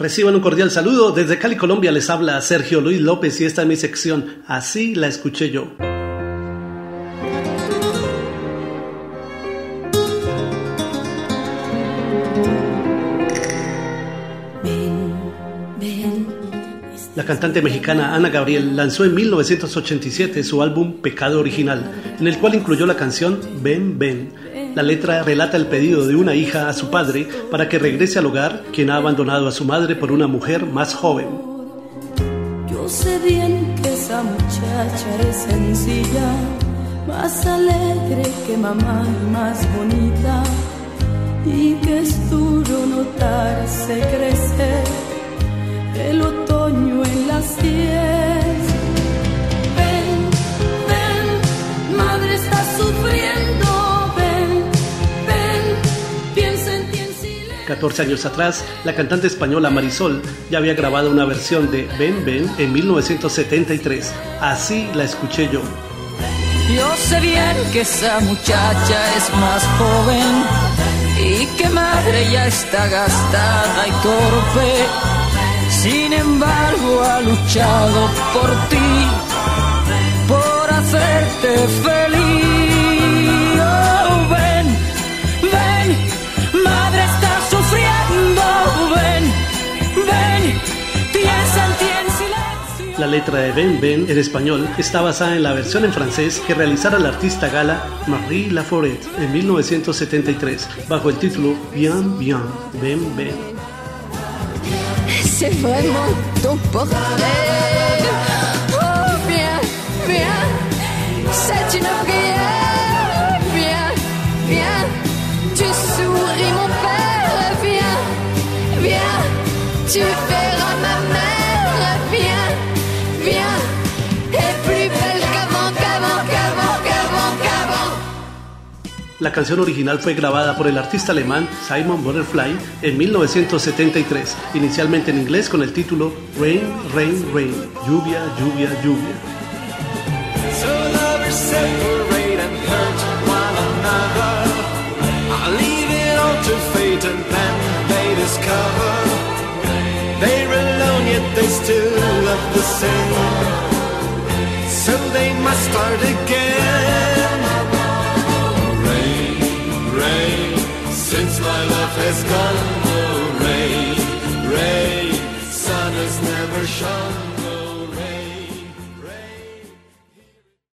Reciban un cordial saludo. Desde Cali, Colombia, les habla Sergio Luis López y esta es mi sección. Así la escuché yo. La cantante mexicana Ana Gabriel lanzó en 1987 su álbum Pecado Original, en el cual incluyó la canción Ven, ven la letra relata el pedido de una hija a su padre para que regrese al hogar, quien ha abandonado a su madre por una mujer más joven. Yo sé bien que esa muchacha es sencilla, más alegre que mamá y más bonita, y que es duro notarse crecer 14 años atrás, la cantante española Marisol ya había grabado una versión de Ven Ven en 1973. Así la escuché yo. Yo sé bien que esa muchacha es más joven y que madre ya está gastada y torpe. Sin embargo, ha luchado por ti, por hacerte feliz. La letra de Ben Ben en español está basada en la versión en francés que realizara la artista gala Marie Laforêt en 1973 bajo el título Bien Bien Ben Ben. Oh, bien, bien, c'est une. Bien, bien, tu souris mon père. Bien, bien, tu La canción original fue grabada por el artista alemán Simon Butterfly en 1973, inicialmente en inglés con el título Rain, Rain, Rain, lluvia, lluvia, lluvia. So they must start again. Since my love has gone, oh rain, rain, sun has never shone.